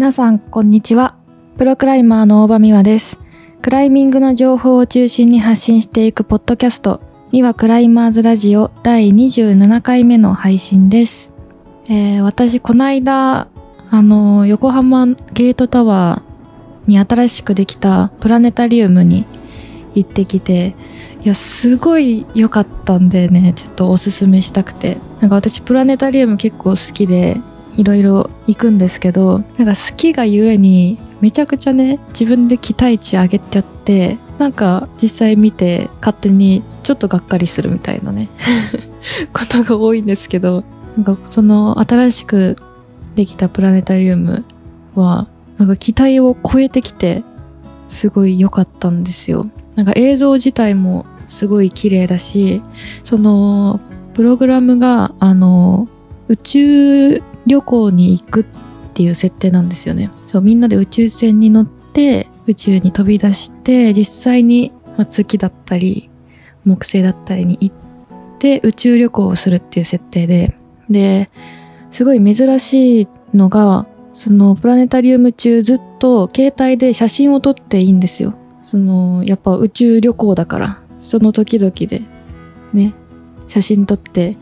皆さんこんにちは。プロクライマーの大場美和です。クライミングの情報を中心に発信していくポッドキャスト美和クライマーズラジオ第27回目の配信です、えー私この間あの横浜ゲートタワーに新しくできたプラネタリウムに行ってきていやすごい良かったんでねちょっとおすすめしたくて。なんか私プラネタリウム結構好きでいろいろ行くんですけどなんか好きがゆえにめちゃくちゃね自分で期待値上げちゃってなんか実際見て勝手にちょっとがっかりするみたいなね ことが多いんですけどなんかその新しくできたプラネタリウムはなんか期待を超えてきてすごい良かったんですよ。なんか映像自体もすごい綺麗だしそのプログラムがあの宇宙旅行に行くっていう設定なんですよね。そうみんなで宇宙船に乗って宇宙に飛び出して実際に、まあ、月だったり木星だったりに行って宇宙旅行をするっていう設定で。ですごい珍しいのがそのプラネタリウム中ずっと携帯で写真を撮っていいんですよ。そのやっぱ宇宙旅行だから。その時々でね写真撮って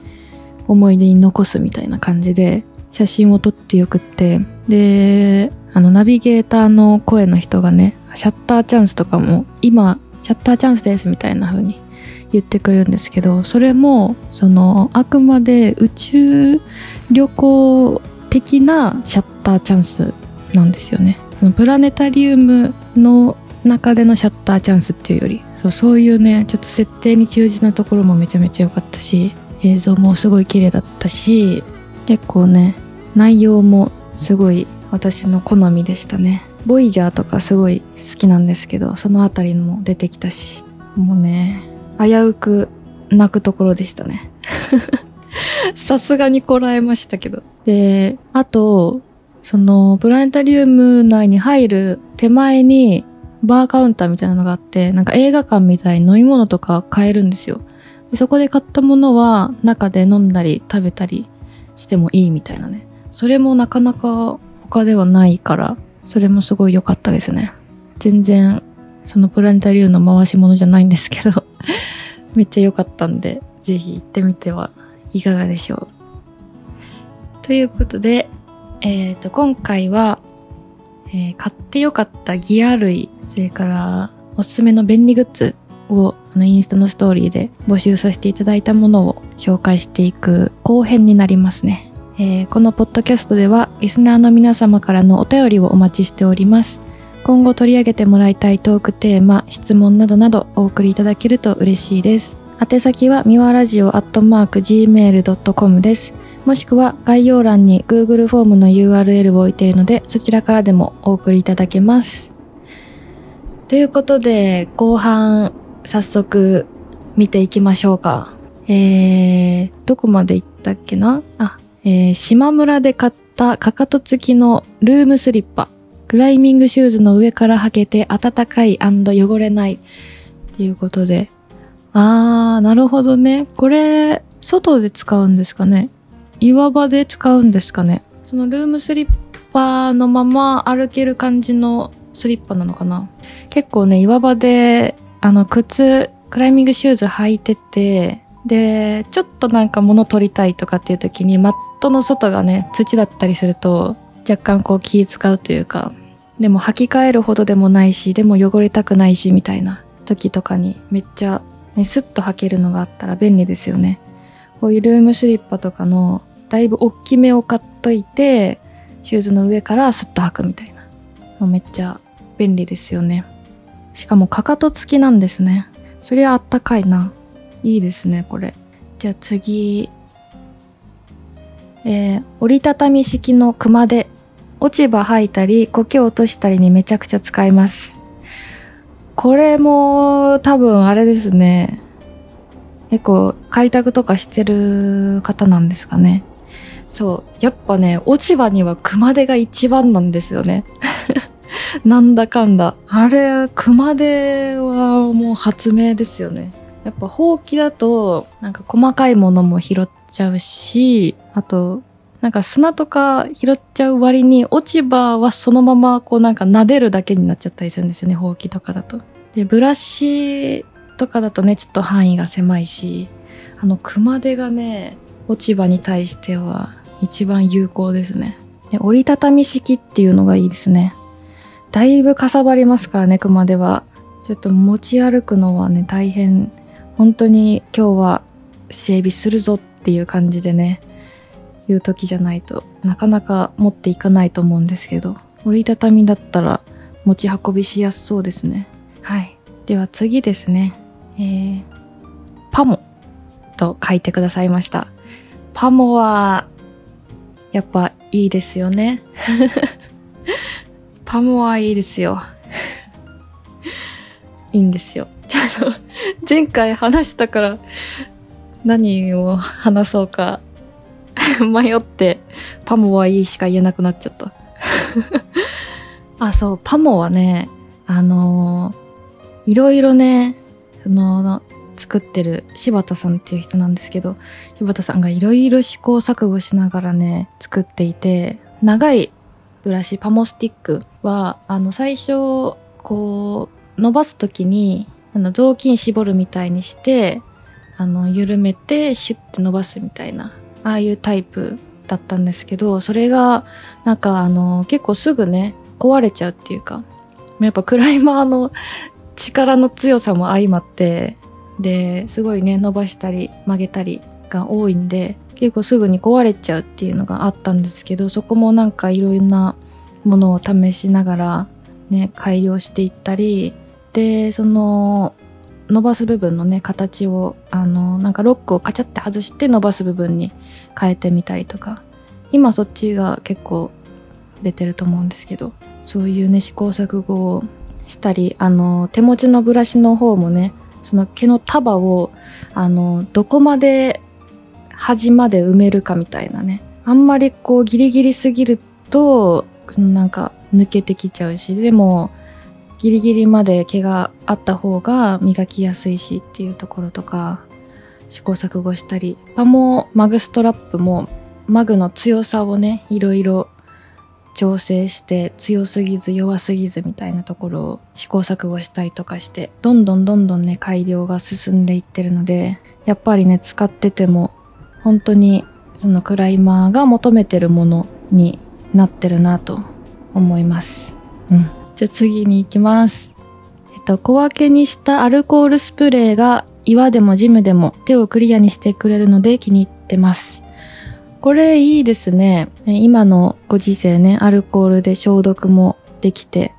思い出に残すみたいな感じで。写真を撮ってよくってであのナビゲーターの声の人がねシャッターチャンスとかも今シャッターチャンスですみたいな風に言ってくれるんですけどそれもそのあくまで宇宙旅行的なシャッターチャンスなんですよね。プラネタリウムの中でのシャッターチャンスっていうよりそうそういうねちょっと設定に忠実なところもめちゃめちゃ良かったし映像もすごい綺麗だったし結構ね内容もすごい私の好みでしたね。ボイジャーとかすごい好きなんですけどそのあたりも出てきたしもうね危うく泣くところでしたね。さすがにこらえましたけど。であとそのプラネタリウム内に入る手前にバーカウンターみたいなのがあってなんか映画館みたいに飲み物とか買えるんですよ。でそこで買ったものは中で飲んだり食べたりしてもいいみたいなねそれもなかなか他ではないからそれもすごい良かったですね。全然そのプラネタリウムの回し物じゃないんですけど めっちゃ良かったんでぜひ行ってみてはいかがでしょう。ということで、えっ、と今回は、えー買って良かったギア類それからおすすめの便利グッズをあのインスタのストーリーで募集させていただいたものを紹介していく後編になりますね、えーこのポッドキャストではリスナーの皆様からのお便りをお待ちしております。今後取り上げてもらいたいトークテーマ質問などなどお送りいただけると嬉しいです。宛先はみわラジオアットマーク gmail.com です。もしくは概要欄に Google フォームの URL を置いているのでそちらからでもお送りいただけます。ということで後半早速見ていきましょうか。えー、どこまで行ったっけな？あ、えー、島村で買ったかかと付きのルームスリッパクライミングシューズの上から履けて暖かい汚れない。っていうことで。あー、なるほどね。これ、外で使うんですかね。岩場で使うんですかね。そのルームスリッパのまま歩ける感じのスリッパなのかな。結構ね、岩場で、あの、靴、クライミングシューズ履いてて、で、ちょっとなんか物取りたいとかっていう時に、マットの外がね、土だったりすると、若干こう気使うというか、でも履き替えるほどでもないし、でも汚れたくないし、みたいな時とかにめっちゃね、スッと履けるのがあったら便利ですよね。こういうルームスリッパとかのだいぶ大きめを買っといて、シューズの上からスッと履くみたいなのめっちゃ便利ですよね。しかもかかと付きなんですね。そりゃあったかいな。いいですね、これ。じゃあ次。えー折りたたみ式の熊手。落ち葉吐いたり、苔を落としたりにめちゃくちゃ使えます。これも多分あれですね。結構開拓とかしてる方なんですかね。そう。やっぱね、落ち葉には熊手が一番なんですよね。なんだかんだ。あれ、熊手はもう発明ですよね。やっぱほうきだと、なんか細かいものも拾っちゃうし、あと、なんか砂とか拾っちゃう割に落ち葉はそのままこうなんか撫でるだけになっちゃったりするんですよね、ほうきとかだと。で、ブラシとかだとね、ちょっと範囲が狭いし、あの熊手がね、落ち葉に対しては一番有効ですね。で、折りたたみ式っていうのがいいですね。だいぶかさばりますからね、熊手は。ちょっと持ち歩くのはね、大変。本当に今日は整備するぞっていう感じでね、いう時じゃないとなかなか持っていかないと思うんですけど、折りたたみだったら持ち運びしやすそうですね。はい。では次ですね。えー、パモと書いてくださいました。パモは、やっぱいいですよね。パモはいいですよ。いいんですよ。あの、前回話したから何を話そうか 迷って、パモはいいしか言えなくなっちゃった。あ、そう、パモはね、あのー、いろいろね、その、作ってる柴田さんっていう人なんですけど、柴田さんがいろいろ試行錯誤しながらね、作っていて、長いブラシ、パモスティックは、あの、最初、こう、伸ばすときに、あの、雑巾絞るみたいにして、あの、緩めて、シュッて伸ばすみたいなああいうタイプだったんですけどそれがなんかあの結構すぐね壊れちゃうっていうかやっぱクライマーの力の強さも相まってですごいね伸ばしたり曲げたりが多いんで結構すぐに壊れちゃうっていうのがあったんですけどそこもなんかいろんなものを試しながらね改良していったりでその伸ばす部分のね形をあのなんかロックをカチャって外して伸ばす部分に変えてみたりとか。今そっちが結構出てると思うんですけど。そういうね試行錯誤をしたりあの手持ちのブラシの方もねその毛の束をあのどこまで端まで埋めるかみたいなね。あんまりこうギリギリすぎるとそのなんか抜けてきちゃうしでもギリギリまで毛があった方が磨きやすいしっていうところとか試行錯誤したりパモマグストラップもマグの強さをねいろいろ調整して強すぎず弱すぎずみたいなところを試行錯誤したりとかしてどんどんどんどんね改良が進んでいってるのでやっぱりね使ってても本当にそのクライマーが求めてるものになってるなと思います。うん。じゃあ次に行きます。えっと、小分けにしたアルコールスプレーが岩でもジムでも手をクリアにしてくれるので気に入ってます。これいいですね。今のご時世ね、アルコールで消毒もできて。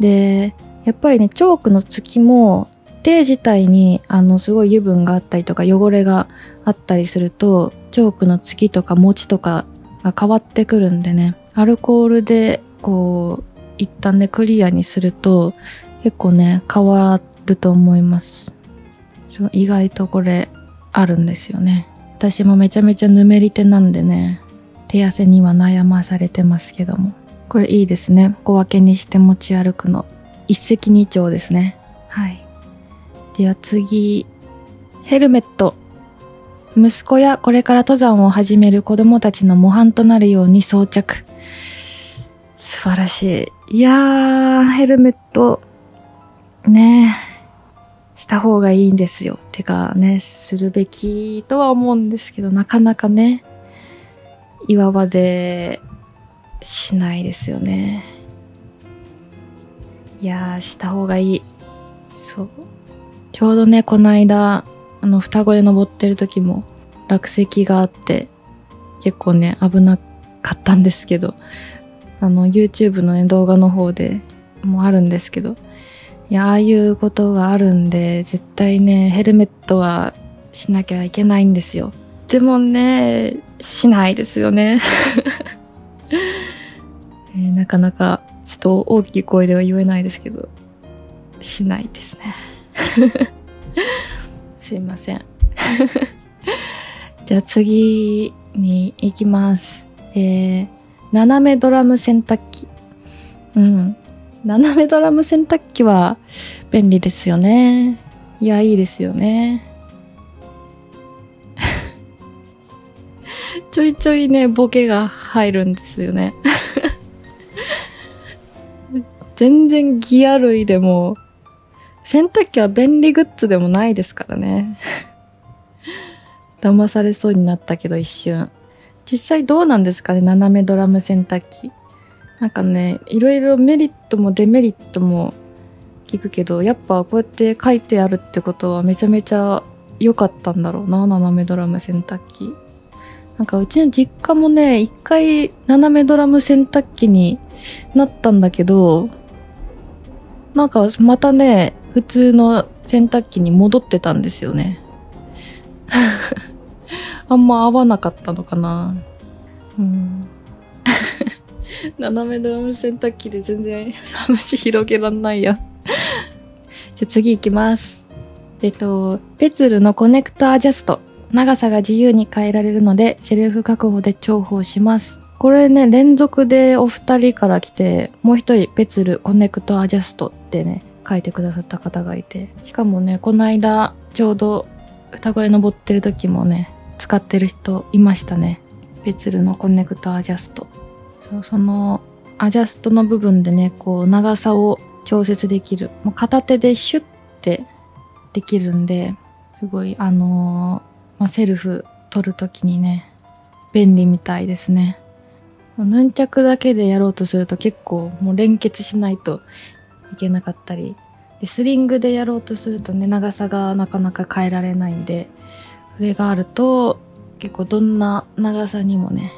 で、やっぱりね、チョークの付きも手自体にあのすごい油分があったりとか汚れがあったりすると、チョークの付きとか持ちとかが変わってくるんでね、アルコールでこう一旦ねクリアにすると結構ね変わると思います。意外とこれあるんですよね。私もめちゃめちゃぬめり手なんでね手汗には悩まされてますけども。これいいですね。小分けにして持ち歩くの。一石二鳥ですね。はい。では次。ヘルメット。息子やこれから登山を始める子供たちの模範となるように装着素晴らしい。いやー、ヘルメット、ねした方がいいんですよ。てかね、するべきとは思うんですけど、なかなかね、岩場でしないですよね。いやー、した方がいい。そう。ちょうどね、この間、あの、双子で登ってる時も落石があって、結構ね、危なかったんですけど、あの YouTube のね動画の方でもあるんですけどいやああいうことがあるんで絶対ねヘルメットはしなきゃいけないんですよ。でもねしないですよね。ねなかなかちょっと大きい声では言えないですけどしないですね。すいません。じゃあ次に行きます。えー斜めドラム洗濯機。うん。斜めドラム洗濯機は便利ですよね。いや、いいですよね。ちょいちょいね、ボケが入るんですよね。全然ギア類でも、洗濯機は便利グッズでもないですからね。騙されそうになったけど一瞬。実際どうなんですかね斜めドラム洗濯機。なんかね、いろいろメリットもデメリットも聞くけど、やっぱこうやって書いてあるってことはめちゃめちゃ良かったんだろうな、斜めドラム洗濯機。なんかうちの実家もね、一回斜めドラム洗濯機になったんだけど、なんかまたね、普通の洗濯機に戻ってたんですよね。あんま合わなかったのかな。うん。斜めドラム洗濯機で全然話広げらんないや。じゃ次行きます。えっと、ペツルのコネクトアジャスト。長さが自由に変えられるので、セルフ確保で重宝します。これね、連続でお二人から来て、もう一人、ペツルコネクトアジャストってね、書いてくださった方がいて。しかもね、この間、ちょうど歌声登ってる時もね、使ってる人いましたね。ペツルのコネクトアジャスト。そのアジャストの部分でね、こう長さを調節できる。もう片手でシュッてできるんで、すごい、あのー、まあ、セルフ取るときにね、便利みたいですね。ヌンチャクだけでやろうとすると結構もう連結しないといけなかったり、でスリングでやろうとするとね、長さがなかなか変えられないんで、それがあると結構どんな長さにもね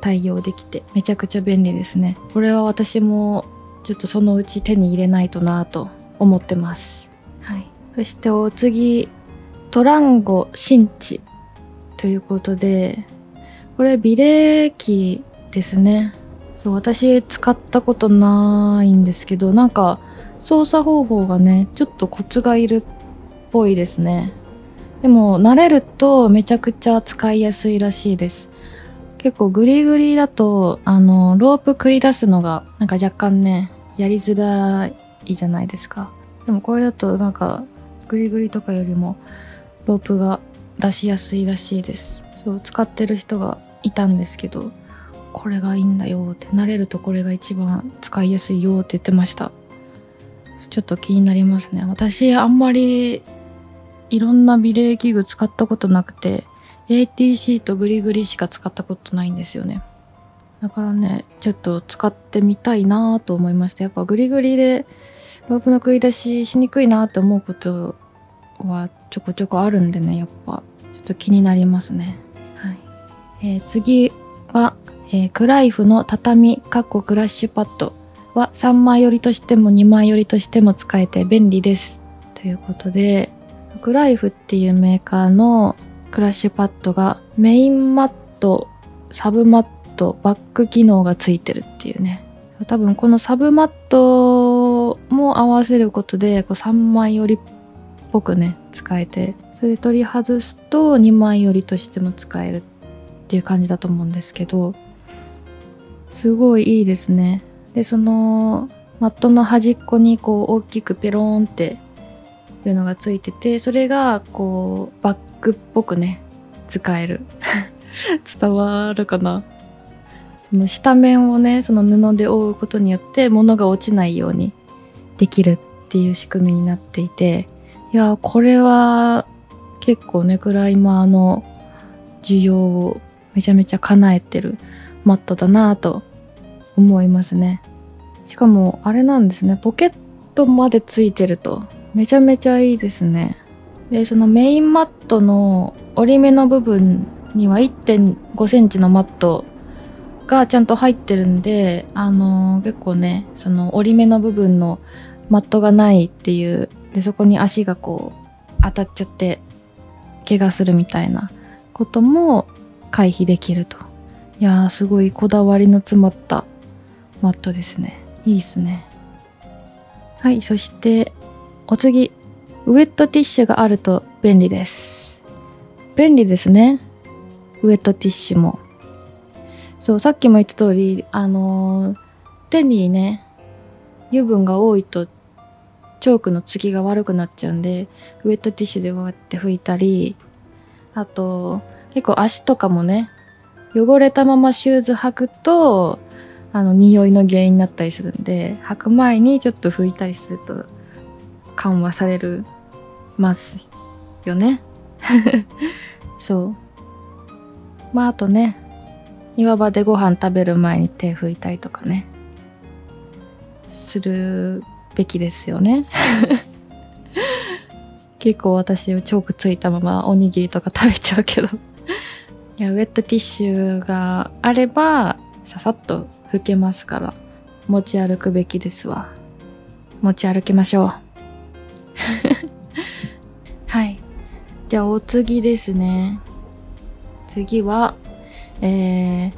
対応できてめちゃくちゃ便利ですね。これは私もちょっとそのうち手に入れないとなと思ってます。はい。そしてお次トランゴ新地ということでこれ美霊機ですね。そう私使ったことないんですけどなんか操作方法がねちょっとコツがいるっぽいですね。でも慣れるとめちゃくちゃ使いやすいらしいです。結構グリグリだと、あの、ロープ繰り出すのがなんか若干ね、やりづらいじゃないですか。でもこれだとなんかグリグリとかよりもロープが出しやすいらしいです。そう、使ってる人がいたんですけど、これがいいんだよって、慣れるとこれが一番使いやすいよって言ってました。ちょっと気になりますね。私あんまりいろんな美麗器具使ったことなくて、ATC とグリグリしか使ったことないんですよね。だからね、ちょっと使ってみたいなと思いました。やっぱグリグリでロープの繰り出ししにくいなって思うことはちょこちょこあるんでね、やっぱちょっと気になりますね。はい。えー、次は、えー、クライフの畳カッコクラッシュパッドは3枚寄りとしても2枚寄りとしても使えて便利です。ということで、クライフっていうメーカーのクラッシュパッドがメインマット、サブマット、バック機能がついてるっていうね。多分このサブマットも合わせることでこう3枚寄りっぽくね使えてそれで取り外すと2枚寄りとしても使えるっていう感じだと思うんですけどすごいいいですねでそのマットの端っこにこう大きくペローンっていうのがついててそれがこうバッグっぽくね使える。伝わるかな。その下面をねその布で覆うことによって物が落ちないようにできるっていう仕組みになっていていやこれは結構ねクライマーの需要をめちゃめちゃ叶えてるマットだなと思いますね。しかもあれなんですね。ポケットまでついてると。めちゃめちゃいいですね。で、そのメインマットの折り目の部分には1.5センチのマットがちゃんと入ってるんで、あのー、結構ね、その折り目の部分のマットがないっていう、で、そこに足がこう当たっちゃって怪我するみたいなことも回避できると。いやー、すごいこだわりの詰まったマットですね。いいっすね。はい、そしてお次、ウェットティッシュがあると便利です。便利ですね。ウェットティッシュも。そう、さっきも言った通り、あのー、手にね、油分が多いと、チョークの継ぎが悪くなっちゃうんで、ウェットティッシュでこうやって拭いたり、あと、結構足とかもね、汚れたままシューズ履くと、あの、匂いの原因になったりするんで、履く前にちょっと拭いたりすると緩和されるますよね。そう。まあ、あとね、岩場でご飯食べる前に手拭いたりとかね、するべきですよね。結構私チョークついたままおにぎりとか食べちゃうけどいや、ウェットティッシュがあれば、ささっと拭けますから、持ち歩くべきですわ。持ち歩きましょう。はい。じゃあお次ですね。次は、えー、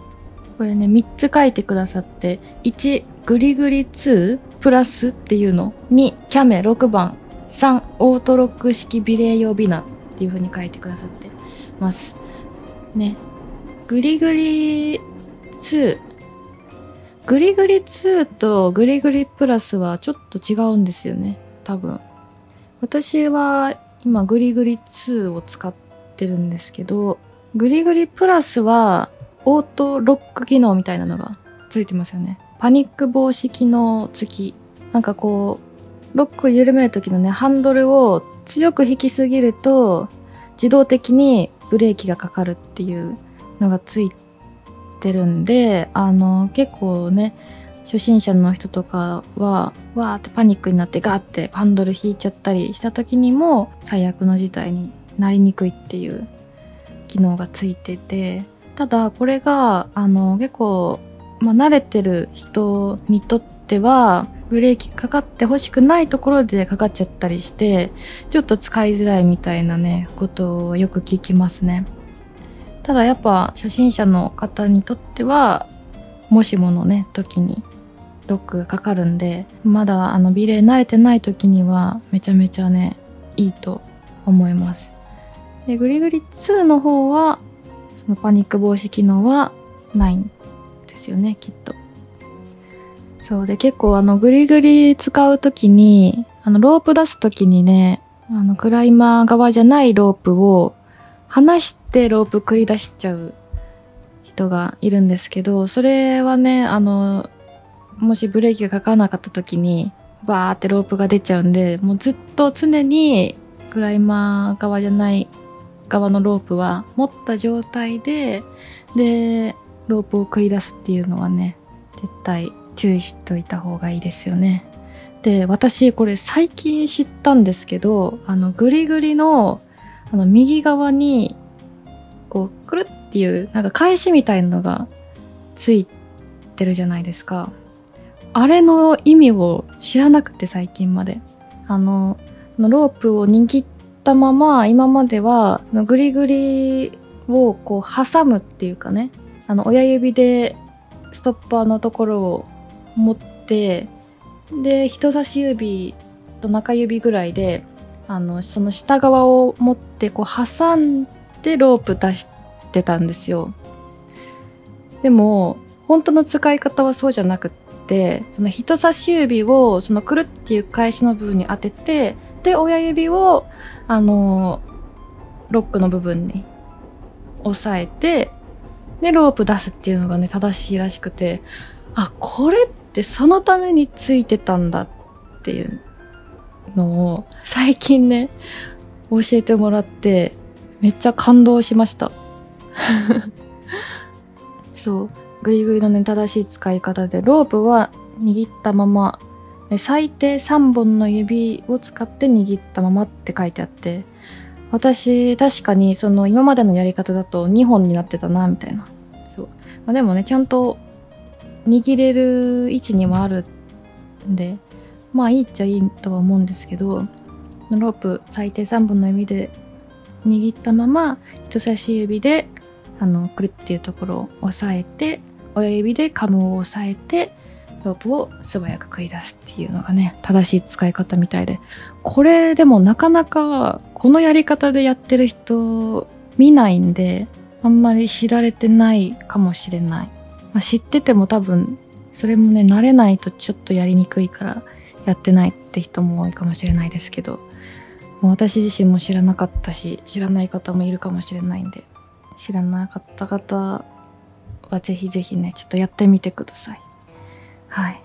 これね、3つ書いてくださって、1、グリグリ2プラスっていうの？2、キャメ6番。3、オートロック式ビレー用ビナっていう風に書いてくださってます。ね。グリグリ2。グリグリ2とグリグリプラスはちょっと違うんですよね。多分。私は今グリグリ2を使ってるんですけど、グリグリプラスはオートロック機能みたいなのがついてますよね。パニック防止機能付き。なんかこう、ロックを緩める時のね、ハンドルを強く引きすぎると、自動的にブレーキがかかるっていうのがついてるんで、あの、結構ね、初心者の人とかは、わーってパニックになってガーってハンドル引いちゃったりした時にも最悪の事態になりにくいっていう機能がついてて、ただこれが、あの、結構、まあ、慣れてる人にとっては、ブレーキかかってほしくないところでかかっちゃったりして、ちょっと使いづらいみたいなね、ことをよく聞きますね。ただやっぱ初心者の方にとっては、もしものね、時にロックがかかるんで、まだあのビレー慣れてない時にはめちゃめちゃね、いいと思います。で、グリグリ2の方は、そのパニック防止機能はないんですよね、きっと。そうで、結構あのグリグリ使う時に、あのロープ出す時にね、あのクライマー側じゃないロープを離してロープ繰り出しちゃう人がいるんですけど、それはね、あの、もしブレーキがかからなかった時に、バーってロープが出ちゃうんで、もうずっと常にクライマー側じゃない側のロープは持った状態で、で、ロープを繰り出すっていうのはね、絶対注意しといた方がいいですよね。で、私これ最近知ったんですけど、あの、グリグリの、あの、右側に、こう、くるっていう、なんか返しみたいなのがついてるじゃないですか。あれの意味を知らなくて最近まで。あの、ロープを握ったまま今まではグリグリをこう挟むっていうかね、あの親指でストッパーのところを持って、で、人差し指と中指ぐらいで、あの、その下側を持ってこう挟んでロープ出してたんですよ。でも、本当の使い方はそうじゃなくて、てその人差し指をそのくるっていう返しの部分に当ててで親指をあのロックの部分に押さえてでロープ出すっていうのがね正しいらしくてあこれってそのためについてたんだっていうのを最近ね教えてもらってめっちゃ感動しました。そう。グリグリのね、正しい使い方で、ロープは握ったまま、最低3本の指を使って握ったままって書いてあって、私、確かにその今までのやり方だと2本になってたな、みたいな。そう。まあ、でもね、ちゃんと握れる位置にもあるんで、まあいいっちゃいいとは思うんですけど、ロープ最低3本の指で握ったまま、人差し指で、あの、くるっていうところを押さえて、親指でカムを押さえてロープを素早く繰り出すっていうのがね正しい使い方みたいで。これでもなかなかこのやり方でやってる人見ないんであんまり知られてないかもしれない、まあ、知ってても多分それもね慣れないとちょっとやりにくいからやってないって人も多いかもしれないですけど私自身も知らなかったし知らない方もいるかもしれないんで知らなかった方はぜひぜひね、ちょっとやってみてください。はい。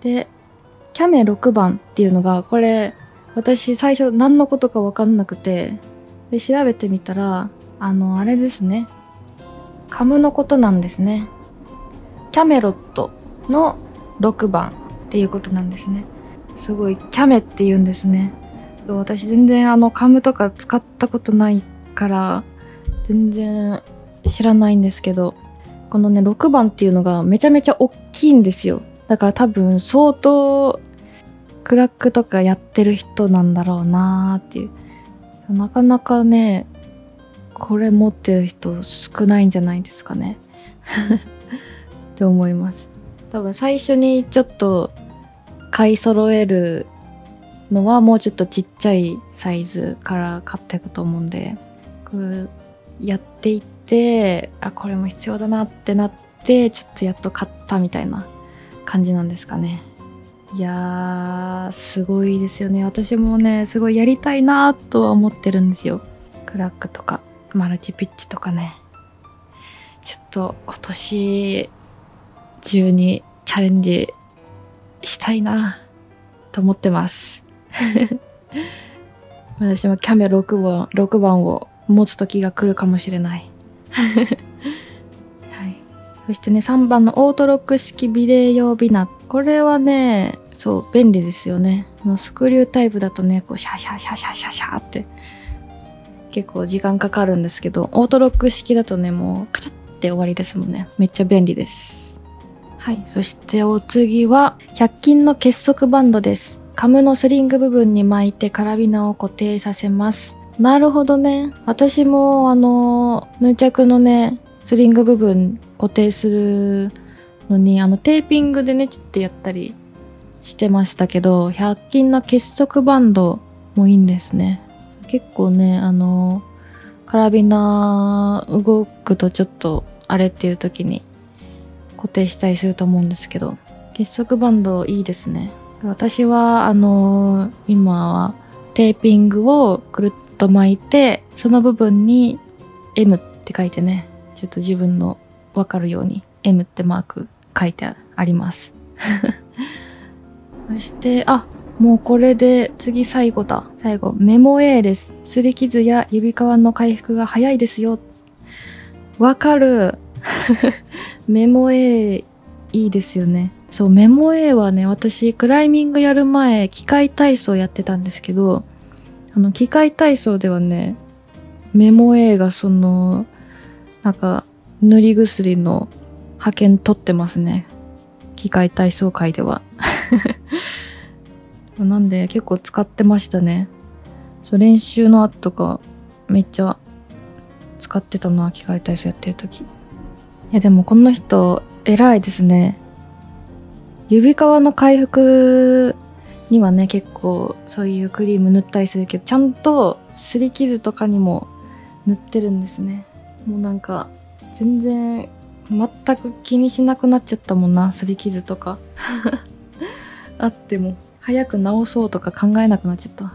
で、キャメ6番っていうのが、これ、私最初何のことかわかんなくて、で、調べてみたら、あの、あれですね。カムのことなんですね。キャメロットの6番っていうことなんですね。すごい、キャメって言うんですね。私全然あの、カムとか使ったことないから、全然知らないんですけど、このね、6番っていうのがめちゃめちゃ大きいんですよ。だから多分相当クラックとかやってる人なんだろうなーっていう。なかなかね、これ持ってる人少ないんじゃないですかね。って思います。多分最初にちょっと買い揃えるのはもうちょっとちっちゃいサイズから買っていくと思うんで、こうやっていって、あ、これも必要だなってなって、ちょっとやっと買ったみたいな感じなんですかね。いやー、すごいですよね。私もね、すごいやりたいなとは思ってるんですよ。クラックとか、マルチピッチとかね。ちょっと今年中にチャレンジしたいなと思ってます。私もキャメ6番 ,6 番を持つ時が来るかもしれない。はい。そしてね、3番のオートロック式ビレー用ビナ。これはね、そう、便利ですよね。スクリュータイプだとね、こう、シャシャシャシャシャシャって結構時間かかるんですけど、オートロック式だとね、もうカチャって終わりですもんね。めっちゃ便利です。はい。そしてお次は、100均の結束バンドです。カムのスリング部分に巻いてカラビナを固定させます。なるほどね。私も、あの、ヌ着のね、スリング部分固定するのに、あの、テーピングでね、ちっとやったりしてましたけど、100均の結束バンドもいいんですね。結構ね、あの、カラビナ動くとちょっとあれっていう時に固定したりすると思うんですけど結束バンドいいですね私はあの、今はテーピングをくるっと巻いてその部分に M って書いてねちょっと自分のわかるように M ってマーク書いてあります そしてあもうこれで次最後だ。最後、メモ A です。擦り傷や指皮の回復が早いですよ。わかる。メモ A いいですよね。そう、メモ A はね、私、クライミングやる前、機械体操やってたんですけど、あの、機械体操ではね、メモ A がその、なんか、塗り薬の派遣取ってますね。機械体操界では。なんで結構使ってましたね。そう、練習の後とか、めっちゃ使ってたな、機械体操やってる時。いやでもこの人偉いですね指皮の回復にはね結構そういうクリーム塗ったりするけどちゃんと擦り傷とかにも塗ってるんですね。もうなんか全然全く気にしなくなっちゃったもんな擦り傷とか。あっても早く治そうとか考えなくなっちゃった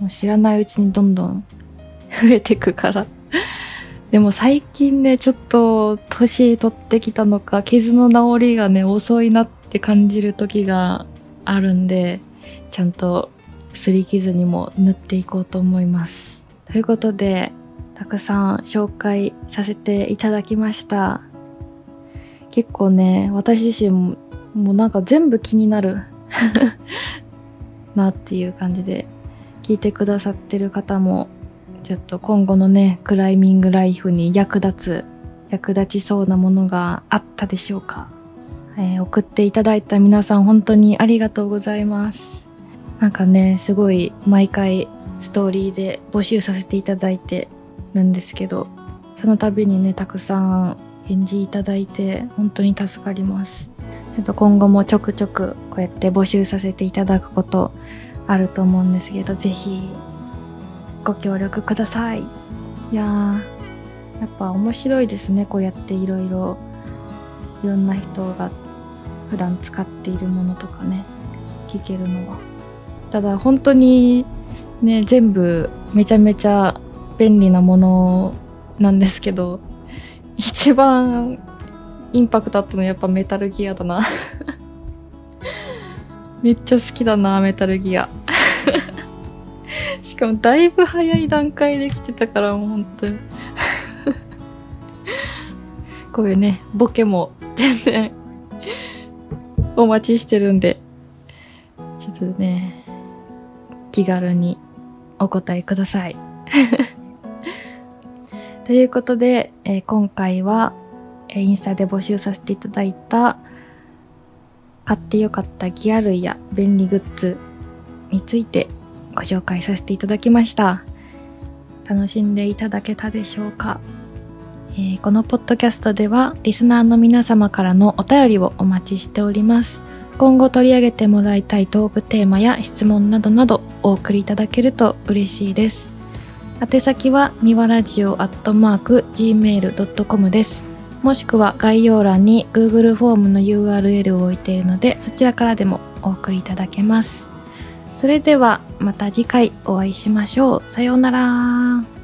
もう知らないうちにどんどん 増えてくから。でも最近ね、ちょっと年取ってきたのか、傷の治りがね、遅いなって感じる時があるんで、ちゃんと擦り傷にも塗っていこうと思います。ということで、たくさん紹介させていただきました。結構ね、私自身ももうなんか全部気になる なっていう感じで聞いてくださってる方もちょっと今後のね、クライミングライフに役立つ、役立ちそうなものがあったでしょうか。えー、送っていただいた皆さん本当にありがとうございます。なんかね、すごい毎回ストーリーで募集させていただいてるんですけど、その度にね、たくさん返事いただいて本当に助かります。ちょっと今後もちょくちょくこうやって募集させていただくことあると思うんですけど、ぜひご協力ください。いやー、やっぱ面白いですね。こうやっていろいろ、いろんな人が普段使っているものとかね、聞けるのは。ただ本当にね、全部めちゃめちゃ便利なものなんですけど、一番インパクトあったのやっぱメタルギアだな。めっちゃ好きだなメタルギア。しかもだいぶ早い段階で来てたからもう本当に。こういうねボケも全然 お待ちしてるんで。ちょっとね気軽にお答えください ということで、えー、今回は、えー、インスタで募集させていただいた買ってよかったギア類や便利グッズについてご紹介させていただきました。楽しんでいただけたでしょうか、えー、このポッドキャストではリスナーの皆様からのお便りをお待ちしております。今後取り上げてもらいたいトークテーマや質問などなどお送りいただけると嬉しいです。宛先はみわラジオアットマーク gmail.com です。もしくは概要欄に Google フォームの URL を置いているのでそちらからでもお送りいただけます。それではまた次回お会いしましょう。さようなら。